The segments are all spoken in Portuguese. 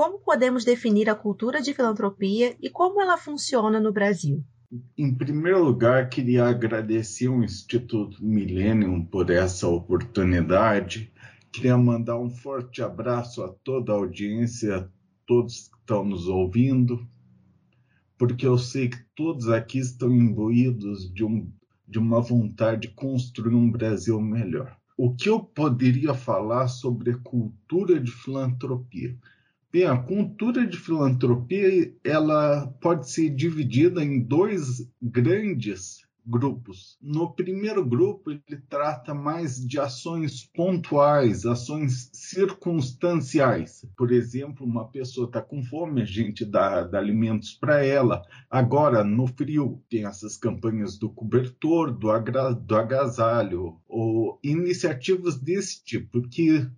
como podemos definir a cultura de filantropia e como ela funciona no Brasil? Em primeiro lugar, queria agradecer ao Instituto Millennium por essa oportunidade. Queria mandar um forte abraço a toda a audiência, a todos que estão nos ouvindo, porque eu sei que todos aqui estão imbuídos de, um, de uma vontade de construir um Brasil melhor. O que eu poderia falar sobre a cultura de filantropia? Bem, a cultura de filantropia ela pode ser dividida em dois grandes grupos. No primeiro grupo, ele trata mais de ações pontuais, ações circunstanciais. Por exemplo, uma pessoa está com fome, a gente dá, dá alimentos para ela. Agora, no frio, tem essas campanhas do cobertor, do, agra, do agasalho, ou iniciativas desse tipo, que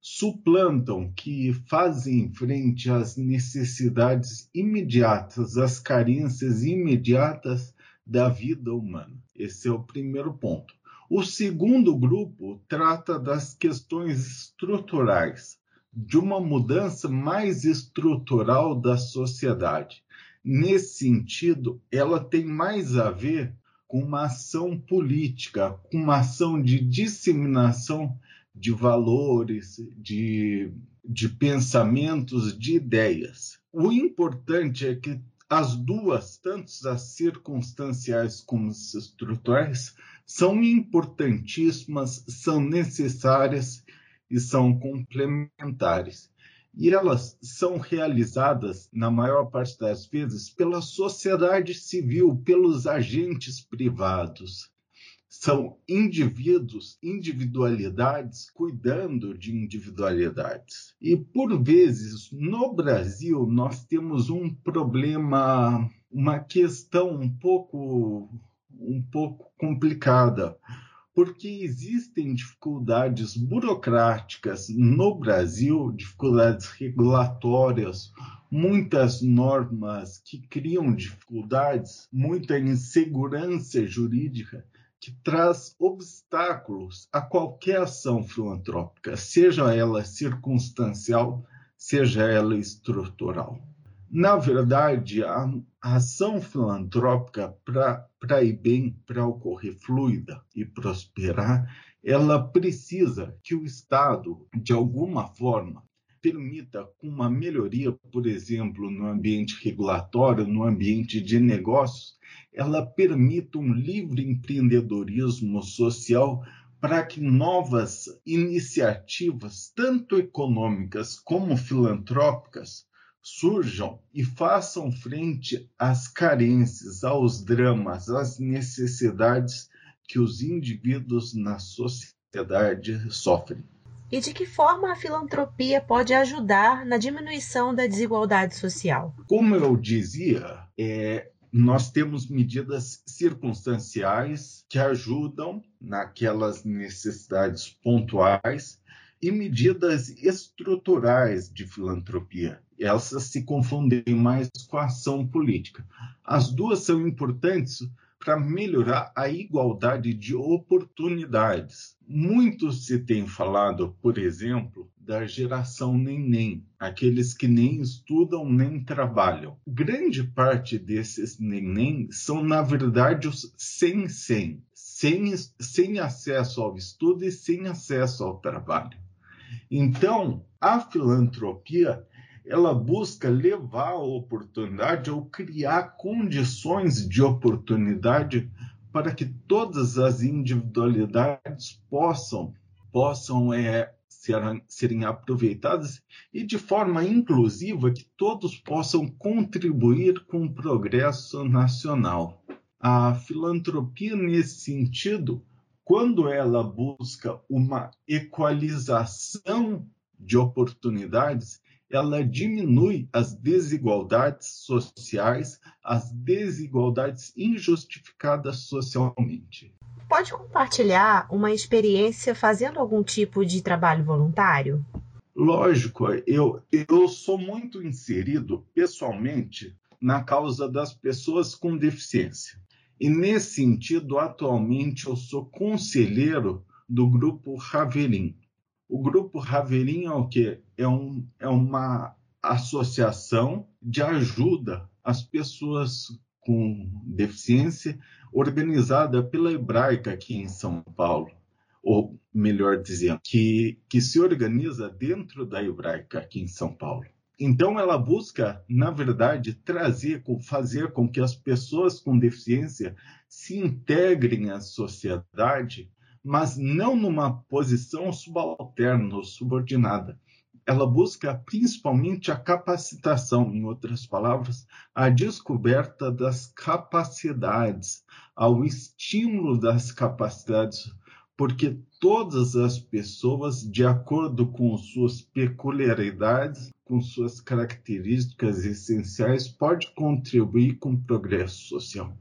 suplantam, que fazem frente às necessidades imediatas, às carências imediatas da vida humana. Esse é o primeiro ponto. O segundo grupo trata das questões estruturais, de uma mudança mais estrutural da sociedade. Nesse sentido, ela tem mais a ver com uma ação política, com uma ação de disseminação de valores, de, de pensamentos, de ideias. O importante é que as duas, tanto as circunstanciais como as estruturais, são importantíssimas, são necessárias e são complementares. E elas são realizadas, na maior parte das vezes, pela sociedade civil, pelos agentes privados são indivíduos, individualidades cuidando de individualidades. E por vezes no Brasil nós temos um problema, uma questão um pouco um pouco complicada, porque existem dificuldades burocráticas no Brasil, dificuldades regulatórias, muitas normas que criam dificuldades, muita insegurança jurídica que traz obstáculos a qualquer ação filantrópica, seja ela circunstancial, seja ela estrutural. Na verdade, a ação filantrópica, para ir bem, para ocorrer fluida e prosperar, ela precisa que o Estado, de alguma forma, permita uma melhoria, por exemplo, no ambiente regulatório, no ambiente de negócios, ela permita um livre empreendedorismo social para que novas iniciativas, tanto econômicas como filantrópicas, surjam e façam frente às carências, aos dramas, às necessidades que os indivíduos na sociedade sofrem. E de que forma a filantropia pode ajudar na diminuição da desigualdade social? Como eu dizia, é, nós temos medidas circunstanciais que ajudam naquelas necessidades pontuais e medidas estruturais de filantropia. Essas se confundem mais com a ação política. As duas são importantes para melhorar a igualdade de oportunidades. Muito se tem falado, por exemplo, da geração neném, aqueles que nem estudam nem trabalham. Grande parte desses neném são, na verdade, os sem sem, sem, sem acesso ao estudo e sem acesso ao trabalho. Então, a filantropia ela busca levar a oportunidade ou criar condições de oportunidade para que todas as individualidades possam possam é, serem, aproveitadas e de forma inclusiva que todos possam contribuir com o progresso nacional. A filantropia nesse sentido, quando ela busca uma equalização de oportunidades, ela diminui as desigualdades sociais, as desigualdades injustificadas socialmente. Pode compartilhar uma experiência fazendo algum tipo de trabalho voluntário? Lógico, eu, eu sou muito inserido pessoalmente na causa das pessoas com deficiência. E nesse sentido, atualmente eu sou conselheiro do grupo Raverim, o grupo Raverim é o quê? É, um, é uma associação de ajuda às pessoas com deficiência, organizada pela Hebraica aqui em São Paulo, ou melhor dizendo, que, que se organiza dentro da Hebraica aqui em São Paulo. Então, ela busca, na verdade, trazer, fazer com que as pessoas com deficiência se integrem à sociedade, mas não numa posição subalterna ou subordinada, ela busca principalmente a capacitação, em outras palavras, a descoberta das capacidades, ao estímulo das capacidades, porque todas as pessoas, de acordo com suas peculiaridades, com suas características essenciais, podem contribuir com o progresso social.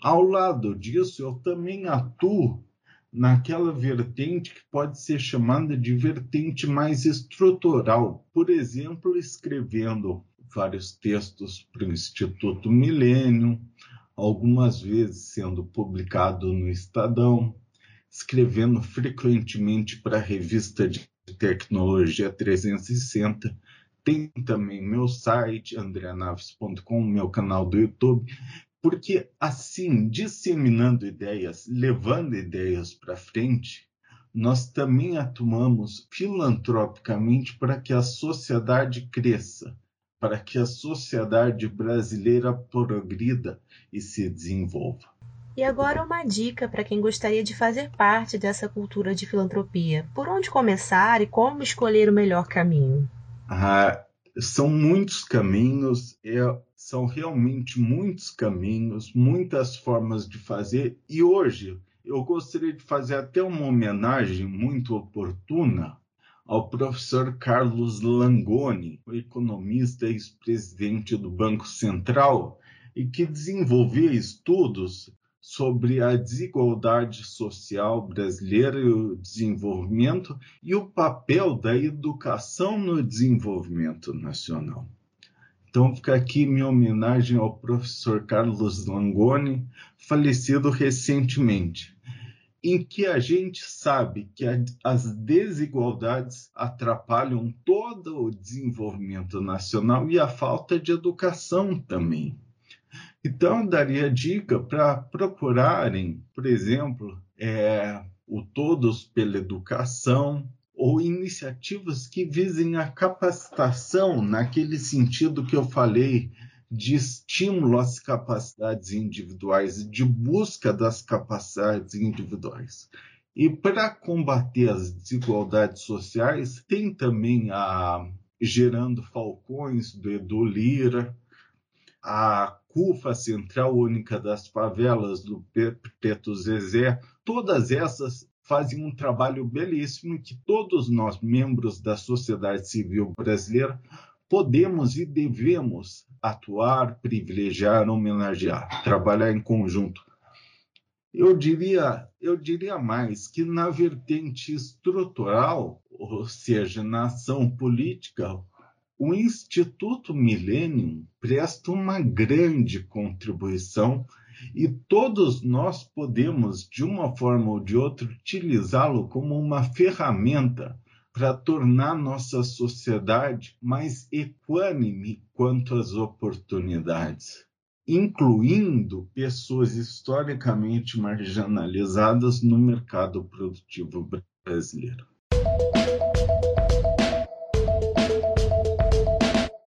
Ao lado disso, eu também atuo naquela vertente que pode ser chamada de vertente mais estrutural, por exemplo, escrevendo vários textos para o Instituto Milênio, algumas vezes sendo publicado no Estadão, escrevendo frequentemente para a revista de tecnologia 360. Tem também meu site, andreanaves.com, meu canal do YouTube, porque, assim, disseminando ideias, levando ideias para frente, nós também atuamos filantropicamente para que a sociedade cresça, para que a sociedade brasileira progrida e se desenvolva. E agora uma dica para quem gostaria de fazer parte dessa cultura de filantropia. Por onde começar e como escolher o melhor caminho? Ah, são muitos caminhos, é, são realmente muitos caminhos, muitas formas de fazer. E hoje eu gostaria de fazer até uma homenagem muito oportuna ao professor Carlos Langoni, economista e ex-presidente do Banco Central, e que desenvolvia estudos sobre a desigualdade social brasileira e o desenvolvimento e o papel da educação no desenvolvimento nacional. Então fica aqui minha homenagem ao professor Carlos Langoni, falecido recentemente, em que a gente sabe que as desigualdades atrapalham todo o desenvolvimento nacional e a falta de educação também. Então, daria dica para procurarem, por exemplo, é, o Todos pela Educação, ou iniciativas que visem a capacitação naquele sentido que eu falei de estímulo às capacidades individuais, de busca das capacidades individuais. E para combater as desigualdades sociais, tem também a Gerando Falcões, do Edu Lira, a CUFA, Central Única das Favelas, do Preto Zezé, todas essas fazem um trabalho belíssimo que todos nós, membros da sociedade civil brasileira, podemos e devemos atuar, privilegiar, homenagear, trabalhar em conjunto. Eu diria, eu diria mais que na vertente estrutural, ou seja, na ação política, o Instituto Millennium presta uma grande contribuição e todos nós podemos, de uma forma ou de outra, utilizá-lo como uma ferramenta para tornar nossa sociedade mais equânime quanto às oportunidades, incluindo pessoas historicamente marginalizadas no mercado produtivo brasileiro.